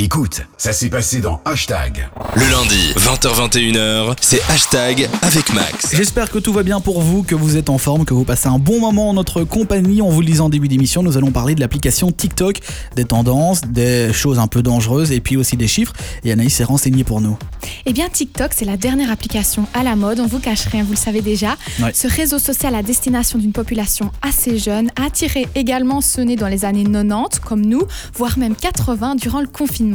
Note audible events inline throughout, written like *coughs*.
Écoute, ça s'est passé dans Hashtag. Le lundi, 20h21h, c'est Hashtag avec Max. J'espère que tout va bien pour vous, que vous êtes en forme, que vous passez un bon moment en notre compagnie. On vous le disait en début d'émission, nous allons parler de l'application TikTok, des tendances, des choses un peu dangereuses et puis aussi des chiffres. Et Anaïs s'est renseignée pour nous. Eh bien, TikTok, c'est la dernière application à la mode. On vous cache rien, vous le savez déjà. Ouais. Ce réseau social à destination d'une population assez jeune a attiré également ceux nés dans les années 90, comme nous, voire même 80 durant le confinement.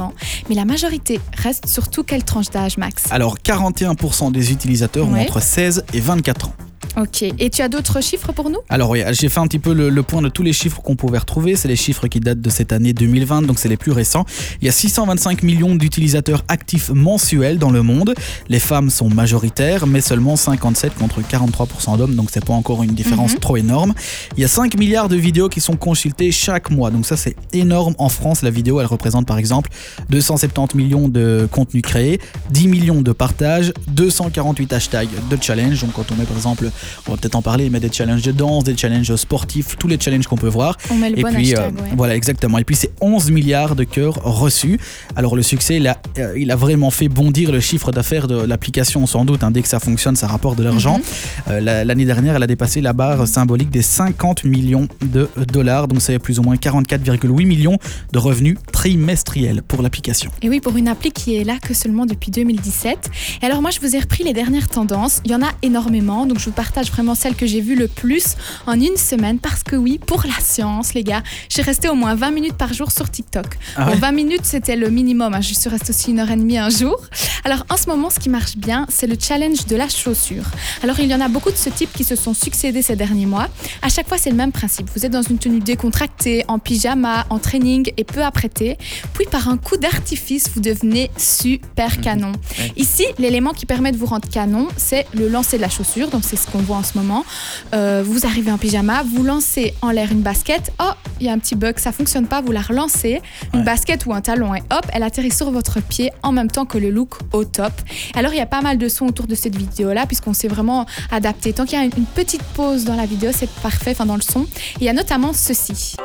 Mais la majorité reste surtout quelle tranche d'âge, Max? Alors, 41% des utilisateurs ont entre 16 et 24 ans. Ok. Et tu as d'autres chiffres pour nous? Alors oui, j'ai fait un petit peu le, le point de tous les chiffres qu'on pouvait retrouver. C'est les chiffres qui datent de cette année 2020, donc c'est les plus récents. Il y a 625 millions d'utilisateurs actifs mensuels dans le monde. Les femmes sont majoritaires, mais seulement 57 contre 43% d'hommes, donc c'est pas encore une différence Mhm. trop énorme. Il y a 5 milliards de vidéos qui sont consultées chaque mois, donc ça c'est énorme. En France, la vidéo, elle représente par exemple 270 millions de contenus créés, 10 millions de partages, 248 hashtags de challenge. Donc quand on met par exemple on va peut-être en parler, mais des challenges de danse, des challenges sportifs, tous les challenges qu'on peut voir. On met le Et bon puis, hashtag, euh, ouais. voilà, exactement. Et puis, c'est 11 milliards de cœurs reçus. Alors, le succès, il a, euh, il a vraiment fait bondir le chiffre d'affaires de l'application, sans doute. hein. Dès que ça fonctionne, ça rapporte de l'argent. Mhm. Euh, la- L'année dernière, elle a dépassé la barre symbolique des 50 millions de dollars. Donc, c'est plus ou moins 44,8 millions de revenus trimestriels pour l'application. Et oui, pour une appli qui est là que seulement depuis 2017. Et alors moi, je vous ai repris les dernières tendances. Il y en a énormément, donc je vous partage vraiment celles que j'ai vues le plus en une semaine. Parce que oui, pour la science, les gars, j'ai resté au moins 20 minutes par jour sur TikTok. Ah Bon, ouais 20 minutes, c'était le minimum. hein. Je suis restée aussi une heure et demie un jour. Alors en ce moment, ce qui marche bien, c'est le challenge de la chaussure. Alors il y en a beaucoup de ce type qui se sont succédés ces derniers mois. À chaque fois, c'est le même principe. Vous êtes dans une tenue décontractée, en pyjama, en training et peu apprêté. Puis par un coup d'artifice, vous devenez super canon. Ouais. Ici, l'élément qui permet de vous rendre canon, c'est le lancer de la chaussure. Donc c'est ce qu'on voit en ce moment. Euh, vous arrivez en pyjama, vous lancez en l'air une basket. Oh, il y a un petit bug, ça fonctionne pas. Vous la relancez, une Ouais. basket ou un talon, et hop, elle atterrit sur votre pied en même temps que le look au top. Alors il y a pas mal de sons autour de cette vidéo-là, puisqu'on s'est vraiment adapté. Tant qu'il y a une, petite pause dans la vidéo, c'est parfait, enfin dans le son. Il y a notamment ceci.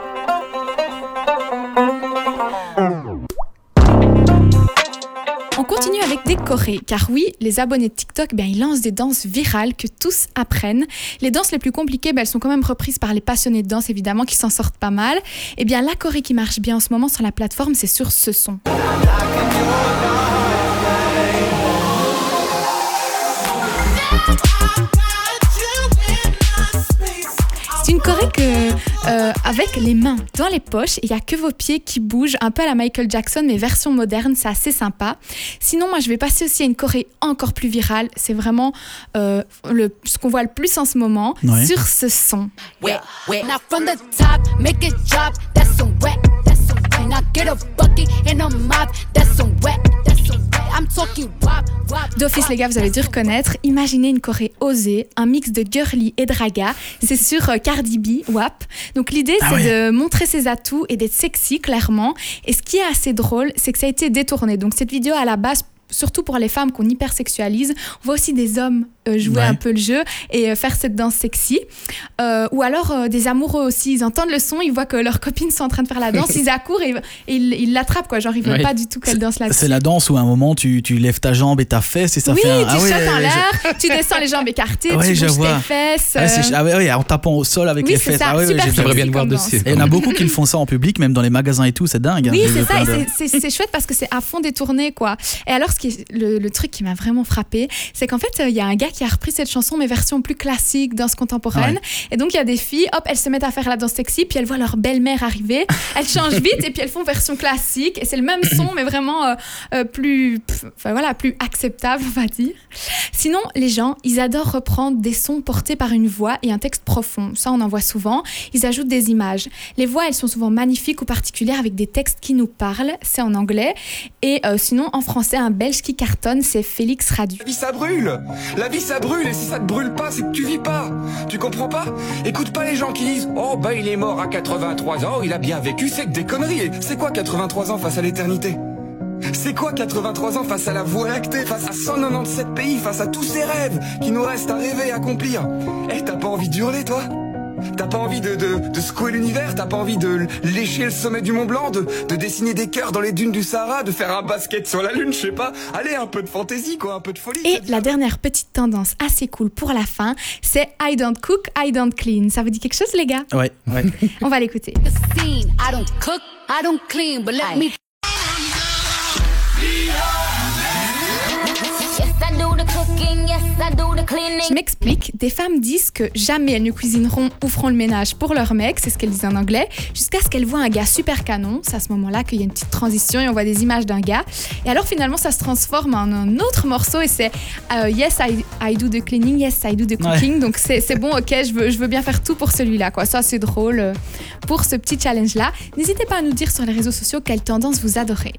Continue avec des chorés, car oui, les abonnés de TikTok, ben, ils lancent des danses virales que tous apprennent. Les danses les plus compliquées, ben, elles sont quand même reprises par les passionnés de danse, évidemment, qui s'en sortent pas mal. Et bien, la choré qui marche bien en ce moment sur la plateforme, c'est sur ce son. C'est une choré que, euh, avec les mains dans les poches, il n'y a que vos pieds qui bougent, un peu à la Michael Jackson, mais version moderne, c'est assez sympa. Sinon, moi, je vais passer aussi à une choré encore plus virale. C'est vraiment euh, le, ce qu'on voit le plus en ce moment Ouais. sur ce son. wet, wet. Now from the top, make it drop. That's some wet, that's some wet. Now get a bucket and a mop. That's some wet, that's some wet. I'm talking wop, wop. D'office, les gars, vous allez dû reconnaître. Imaginez une choré osée, un mix de girly et draga. C'est sur euh, Cardi B, WAP. Donc l'idée, Ah c'est ouais. de montrer ses atouts et d'être sexy, clairement. Et ce qui est assez drôle, c'est que ça a été détourné. Donc cette vidéo, à la base, surtout pour les femmes qu'on hypersexualise, on voit aussi des hommes jouer Ouais. un peu le jeu et euh, faire cette danse sexy. Euh, ou alors euh, des amoureux aussi, ils entendent le son, ils voient que leurs copines sont en train de faire la danse, *laughs* ils accourent et, et ils l'attrapent, quoi. Genre, ils veulent Ouais. pas du tout qu'elle danse là-dessus. C'est la danse où à un moment tu, tu lèves ta jambe et ta fesse et ça oui, fait un. tu Ah ouais, sautes en l'air, tu descends les jambes écartées, *laughs* tu je bouges vois. tes fesses. Euh, ah en tapant au sol avec oui, les fesses. ça, Ah ouais, ouais, super j'ai sexy vu. bien voir dessus. il y en a beaucoup qui le font ça en public, même dans les magasins et tout, c'est dingue. hein. Oui, c'est ça, c'est- chouette parce que c'est à fond détourné, quoi. Et alors, ce qui est, le, truc qui m'a vraiment frappé, c'est qu'en fait, euh, il y a un gars qui a repris cette chanson, mais version plus classique, danse contemporaine. Ouais. Et donc, il y a des filles, hop, elles se mettent à faire la danse sexy, puis elles voient leur belle-mère arriver, elles changent vite, et puis elles font version classique, et c'est le même *coughs* son, mais vraiment euh, euh, plus, pff, enfin voilà, plus acceptable, on va dire. Sinon, les gens, ils adorent reprendre des sons portés par une voix et un texte profond. Ça, on en voit souvent. Ils ajoutent des images. Les voix, elles sont souvent magnifiques ou particulières avec des textes qui nous parlent. C'est en anglais. Et euh, sinon, en français, un belge qui cartonne, c'est Félix Radu. La vie ça brûle La vie ça brûle et si ça te brûle pas c'est que tu vis pas. Tu comprends pas? Écoute pas les gens qui disent Oh bah il est mort à 83 ans, il a bien vécu, c'est que des conneries. Et C'est quoi 83 ans face à l'éternité? C'est quoi 83 ans face à la Voie lactée Face à 197 pays, face à tous ces rêves Qui nous restent à rêver, à accomplir? Eh t'as pas envie d'hurler toi? T'as pas envie de, de, de secouer l'univers T'as pas envie de lécher le sommet du Mont Blanc de, de dessiner des cœurs dans les dunes du Sahara De faire un basket sur la lune, je sais pas Allez, un peu de fantaisie quoi, un peu de folie Et la dernière petite tendance assez cool pour la fin, c'est I don't cook, I don't clean. Ça vous dit quelque chose, les gars? Ouais, ouais. On va l'écouter. the scene. I don't cook, I don't clean, but let me. Je m'explique, des femmes disent que jamais elles ne cuisineront ou feront le ménage pour leur mec, c'est ce qu'elles disent en anglais, jusqu'à ce qu'elles voient un gars super canon. C'est à ce moment-là qu'il y a une petite transition et on voit des images d'un gars. Et alors finalement, ça se transforme en un autre morceau et c'est euh, Yes, I, I do the cleaning, yes, I do the cooking. Donc c'est c'est bon, ok, je veux, je veux bien faire tout pour celui-là. quoi. Ça, c'est drôle euh, pour ce petit challenge-là. N'hésitez pas à nous dire sur les réseaux sociaux quelle tendance vous adorez.